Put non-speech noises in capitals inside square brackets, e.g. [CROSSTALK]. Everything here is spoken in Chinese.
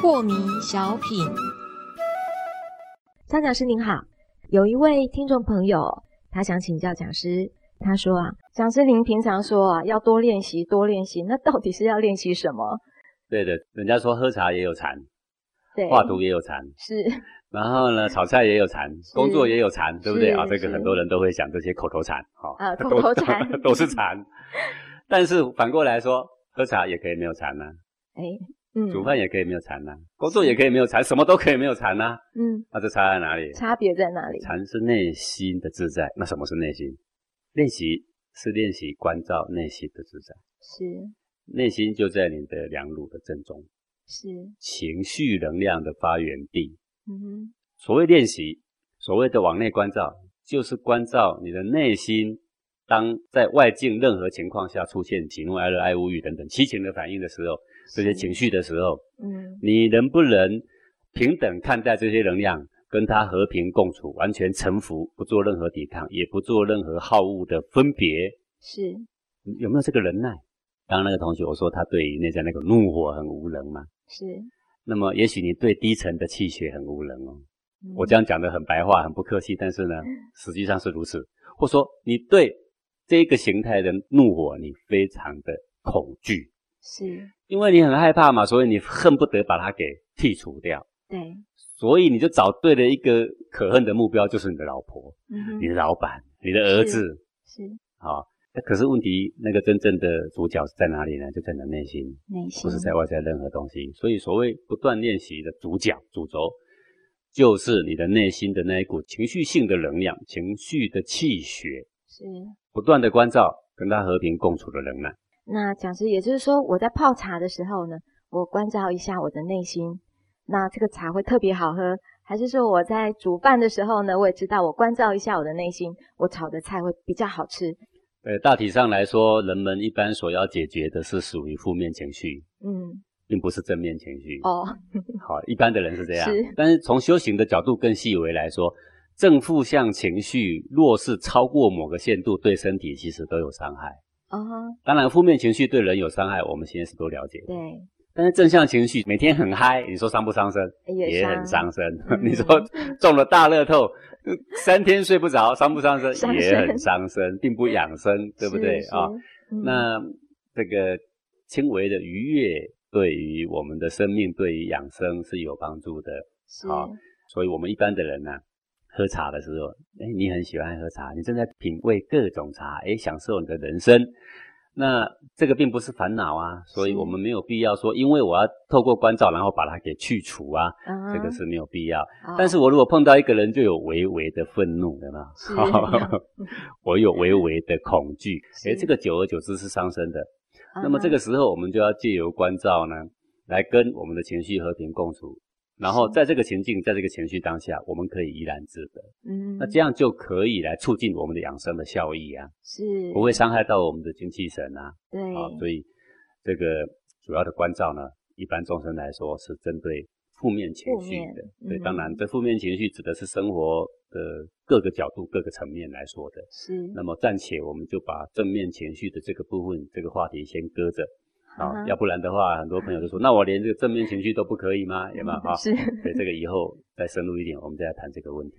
破迷小品，张讲师您好，有一位听众朋友，他想请教讲师，他说啊，讲师您平常说啊，要多练习，多练习，那到底是要练习什么？对的，人家说喝茶也有禅，对，画图也有禅，是，[LAUGHS] 然后呢，炒菜也有禅，工作也有禅，对不对啊？这个很多人都会讲这些口头禅，哈、啊 [LAUGHS] 口头禅都 [LAUGHS] 是禅。但是反过来说，喝茶也可以没有禅呐、哎，嗯，煮饭也可以没有禅呐、工作也可以没有禅，什么都可以没有禅呐、嗯，那这差在哪里？差别在哪里？禅是内心的自在，那什么是内心？练习是练习关照内心的自在，是内心就在你的两乳的正中，是，情绪能量的发源地。嗯哼，所谓练习，所谓的往内关照，就是关照你的内心。当在外境任何情况下出现喜怒哀乐、爱恶欲等等七情的反应的时候，这些情绪的时候，嗯，你能不能平等看待这些能量，跟它和平共处，完全臣服，不做任何抵抗，也不做任何好恶的分别？是，有没有这个忍耐？刚刚那个同学我说他对于内在那个怒火很无能嘛，是，那么也许你对低沉的气血很无能哦。嗯。我这样讲的很白话，很不客气，但是呢，[LAUGHS] 实际上是如此。或说你对这个形态的怒火，你非常的恐惧，是，因为你很害怕嘛，所以你恨不得把它给剔除掉，对，所以你就找对了一个可恨的目标，就是你的老婆、嗯你的老板、你的儿子。是。啊。那可是问题，那个真正的主角是在哪里呢？就在你的内心，内心，不是在外在任何东西。所以所谓不断练习的主角、主轴，就是你的内心的那一股情绪性的能量、情绪的气血，是。不断的关照，跟他和平共处的能量。那讲师，也就是说，我在泡茶的时候呢，我关照一下我的内心，那这个茶会特别好喝。还是说我在煮饭的时候呢，我也知道我关照一下我的内心，我炒的菜会比较好吃。呃，大体上来说，人们一般所要解决的是属于负面情绪，嗯，并不是正面情绪。哦，[LAUGHS] 好，一般的人是这样。是但是从修行的角度更细微来说，正负向情绪若是超过某个限度，对身体其实都有伤害。哦，当然，负面情绪对人有伤害，我们现在是都了解的。对，但是正向情绪每天很嗨，你说伤不伤身？也很伤身。[LAUGHS] 嗯你说中了大乐透，呃 [LAUGHS] 三天睡不着，伤不伤身？伤也很伤身，并不养生，对不对啊？？那这个轻微的愉悦对于我们的生命，对于养生是有帮助的。是好所以我们一般的人呢、喝茶的时候，哎，你很喜欢喝茶，你正在品味各种茶，哎，享受你的人生。那这个并不是烦恼啊，所以我们没有必要说，因为我要透过关照，然后把它给去除啊，嗯这个是没有必要。哦但是我如果碰到一个人，就有微微的愤怒，对吗是？[LAUGHS] [LAUGHS] 我有微微的恐惧，是诶，这个久而久之是伤身的。那么嗯这个时候，我们就要借由关照呢，来跟我们的情绪和平共处。然后在这个情境，在这个情绪当下，我们可以怡然自得。嗯，那这样就可以来促进我们的养生的效益啊，是不会伤害到我们的精气神啊。对啊，所以这个主要的关照呢，一般众生来说是针对负面情绪的。对，嗯当然这负面情绪指的是生活的各个角度、各个层面来说的。是那么暂且我们就把正面情绪的这个部分、这个话题先搁着啊，嗯要不然的话，很多朋友就说，[LAUGHS] 那我连这个正面情绪都不可以吗？有没有啊？[LAUGHS] 是对，这个以后再深入一点，我们再来谈这个问题。